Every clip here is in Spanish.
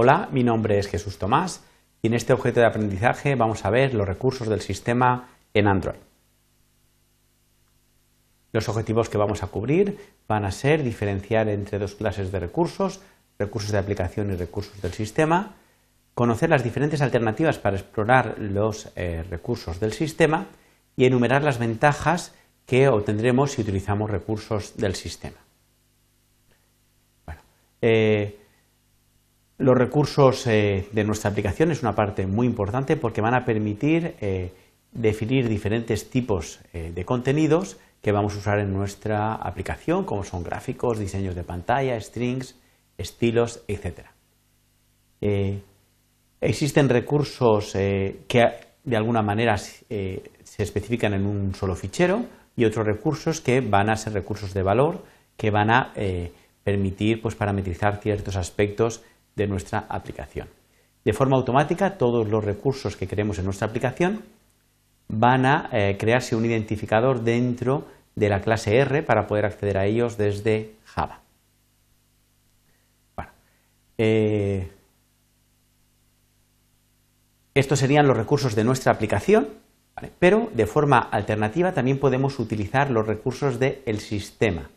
Hola, mi nombre es Jesús Tomás y en este objeto de aprendizaje vamos a ver los recursos del sistema en Android. Los objetivos que vamos a cubrir van a ser diferenciar entre dos clases de recursos, recursos de aplicación y recursos del sistema, conocer las diferentes alternativas para explorar los eh, recursos del sistema y enumerar las ventajas que obtendremos si utilizamos recursos del sistema. Eh, los recursos eh, de nuestra aplicación es una parte muy importante porque van a permitir definir diferentes tipos de contenidos que vamos a usar en nuestra aplicación, como son gráficos, diseños de pantalla, strings, estilos, etc. Eh, existen recursos eh, que de alguna manera eh, se especifican en un solo fichero y otros recursos que van a ser recursos de valor que van a permitir pues, parametrizar ciertos aspectos de nuestra aplicación. De forma automática, todos los recursos que queremos en nuestra aplicación van a crearse un identificador dentro de la clase R para poder acceder a ellos desde Java. Eh, estos serían los recursos de nuestra aplicación, pero de forma alternativa también podemos utilizar los recursos del sistema.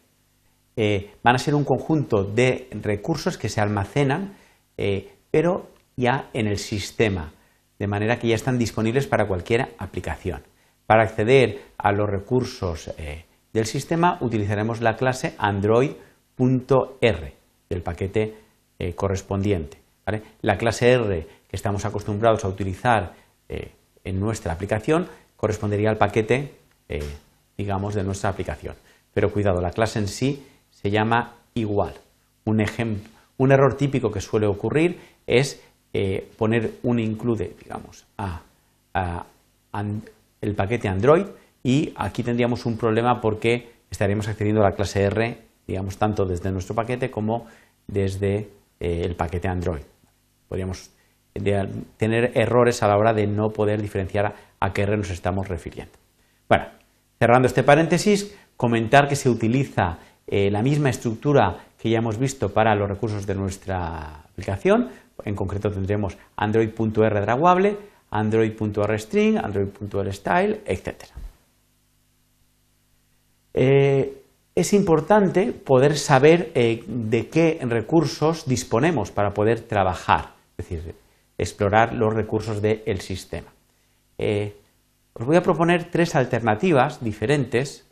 Eh, van a ser un conjunto de recursos que se almacenan, eh, pero ya en el sistema, de manera que ya están disponibles para cualquier aplicación. Para acceder a los recursos del sistema utilizaremos la clase android.r del paquete eh, correspondiente. La clase R que estamos acostumbrados a utilizar eh, en nuestra aplicación correspondería al paquete, eh, digamos, de nuestra aplicación. Pero cuidado, la clase en sí se llama igual. Un, un error típico que suele ocurrir es poner un include, digamos, a, el paquete Android y aquí tendríamos un problema porque estaríamos accediendo a la clase R, digamos, tanto desde nuestro paquete como desde eh, el paquete Android. Podríamos tener errores a la hora de no poder diferenciar a qué R nos estamos refiriendo. Bueno, cerrando este paréntesis, comentar que se utiliza eh, la misma estructura que ya hemos visto para los recursos de nuestra aplicación. En concreto tendremos android.r draguable, android.rstring, android.rstyle, etc. Eh, es importante poder saber eh, de qué recursos disponemos para poder trabajar, es decir, explorar los recursos del sistema. Eh, os voy a proponer tres alternativas diferentes.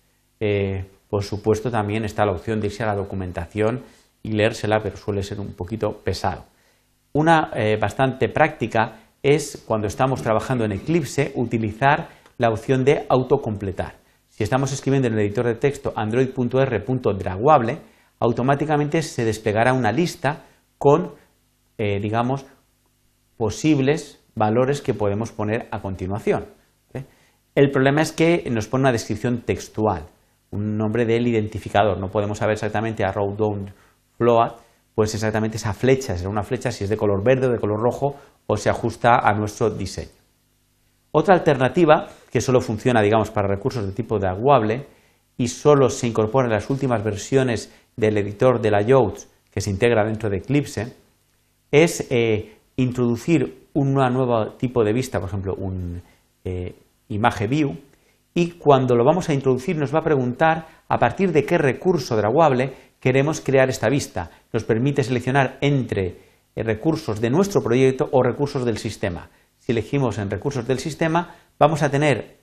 Por supuesto, también está la opción de irse a la documentación y leérsela, pero suele ser un poquito pesado. Una bastante práctica es cuando estamos trabajando en Eclipse utilizar la opción de autocompletar. Si estamos escribiendo en el editor de texto android.r.draguable, automáticamente se desplegará una lista con, eh, digamos, posibles valores que podemos poner a continuación. El problema es que nos pone una descripción textual, un nombre del identificador. No podemos saber exactamente a row float, pues exactamente esa flecha, será una flecha si es de color verde o de color rojo o se ajusta a nuestro diseño. Otra alternativa, que solo funciona, digamos, para recursos de tipo draguable y solo se incorpora en las últimas versiones del editor de layouts que se integra dentro de Eclipse, es eh, introducir un nuevo tipo de vista, por ejemplo, un eh, imagen view, y cuando lo vamos a introducir nos va a preguntar a partir de qué recurso draguable queremos crear esta vista. Nos permite seleccionar entre eh, recursos de nuestro proyecto o recursos del sistema si elegimos en recursos del sistema, vamos a tener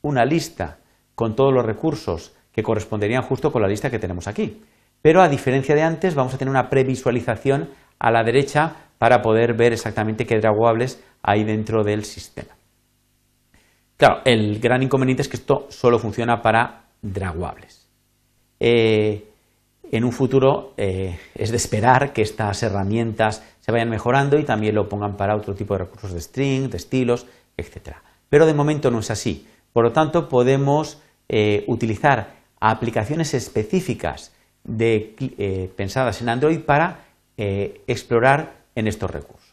una lista con todos los recursos que corresponderían justo con la lista que tenemos aquí. Pero a diferencia de antes, vamos a tener una previsualización a la derecha para poder ver exactamente qué draguables hay dentro del sistema. Claro, el gran inconveniente es que esto solo funciona para draguables. Eh, en un futuro eh, es de esperar que estas herramientas se vayan mejorando y también lo pongan para otro tipo de recursos de string, de estilos, etc. Pero de momento no es así. Por lo tanto, podemos eh, utilizar aplicaciones específicas pensadas en Android para explorar en estos recursos.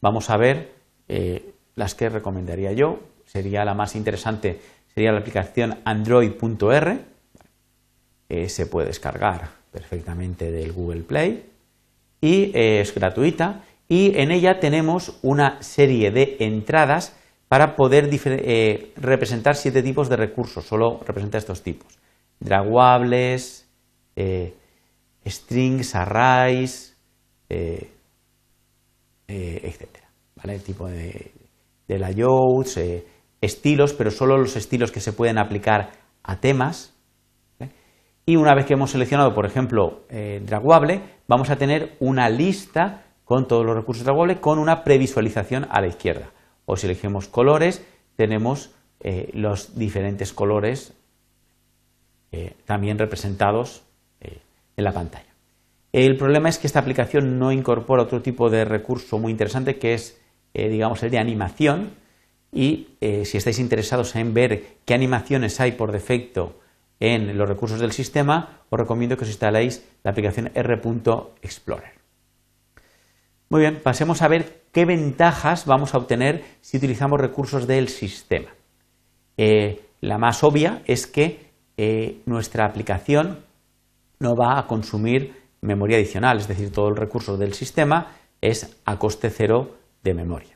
Vamos a ver las que recomendaría yo. Sería la más interesante, sería la aplicación android.r. se puede descargar perfectamente del Google Play y eh, es gratuita y en ella tenemos una serie de entradas para poder eh, representar siete tipos de recursos, solo representa estos tipos. Draguables, eh, strings, arrays, etc. ¿vale? El tipo de, de layouts, estilos, pero solo los estilos que se pueden aplicar a temas. Y una vez que hemos seleccionado, por ejemplo, Draguable, vamos a tener una lista con todos los recursos Draguable con una previsualización a la izquierda o si elegimos colores, tenemos eh, los diferentes colores eh, también representados eh, en la pantalla. El problema es que esta aplicación no incorpora otro tipo de recurso muy interesante que es, digamos, el de animación. Y si estáis interesados en ver qué animaciones hay por defecto en los recursos del sistema, os recomiendo que os instaléis la aplicación R.Explorer. Muy bien, pasemos a ver qué ventajas vamos a obtener si utilizamos recursos del sistema. Eh, la más obvia es que eh, nuestra aplicación no va a consumir memoria adicional, es decir, todo el recurso del sistema es a coste cero de memoria.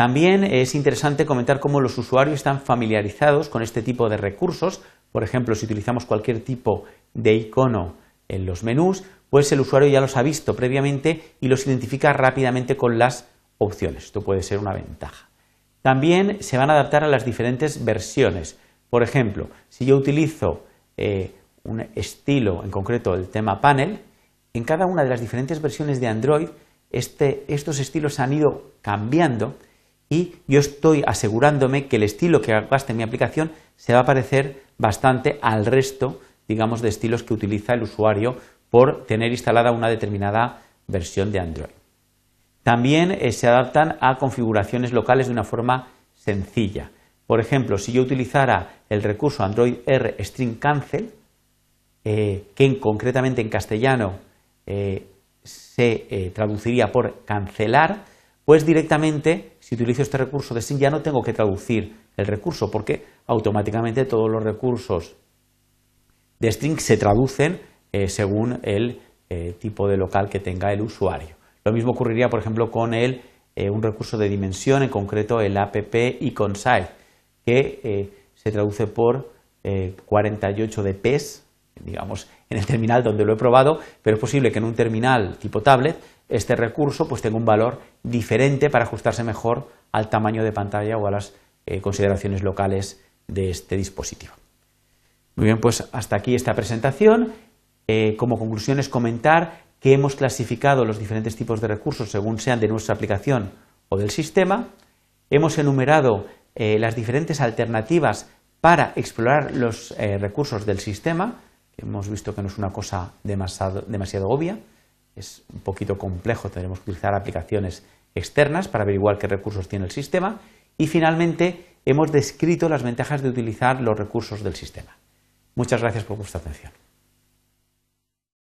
También es interesante comentar cómo los usuarios están familiarizados con este tipo de recursos. Por ejemplo, si utilizamos cualquier tipo de icono en los menús, pues el usuario ya los ha visto previamente y los identifica rápidamente con las opciones. Esto puede ser una ventaja. También se van a adaptar a las diferentes versiones. Por ejemplo, si yo utilizo eh, un estilo, en concreto el tema panel, en cada una de las diferentes versiones de Android, este, estos estilos han ido cambiando y yo estoy asegurándome que el estilo que gaste en mi aplicación se va a parecer bastante al resto, digamos, de estilos que utiliza el usuario por tener instalada una determinada versión de Android. También eh, se adaptan a configuraciones locales de una forma sencilla. Por ejemplo, si yo utilizara el recurso Android R String Cancel, eh, que concretamente en castellano eh, se traduciría por cancelar, pues directamente, si utilizo este recurso de string, ya no tengo que traducir el recurso, porque automáticamente todos los recursos de string se traducen eh, según el eh, tipo de local que tenga el usuario. Lo mismo ocurriría, por ejemplo, con el, eh, un recurso de dimensión, en concreto el app iconsize, que se traduce por 48 dps, digamos, en el terminal donde lo he probado, pero es posible que en un terminal tipo tablet este recurso pues tenga un valor diferente para ajustarse mejor al tamaño de pantalla o a las consideraciones locales de este dispositivo. Muy bien, pues hasta aquí esta presentación. Eh, como conclusión es comentar que hemos clasificado los diferentes tipos de recursos según sean de nuestra aplicación o del sistema. Hemos enumerado eh, las diferentes alternativas para explorar los eh, recursos del sistema, hemos visto que no es una cosa demasiado, demasiado obvia, es un poquito complejo, tendremos que utilizar aplicaciones externas para averiguar qué recursos tiene el sistema. Y finalmente hemos descrito las ventajas de utilizar los recursos del sistema. Muchas gracias por vuestra atención.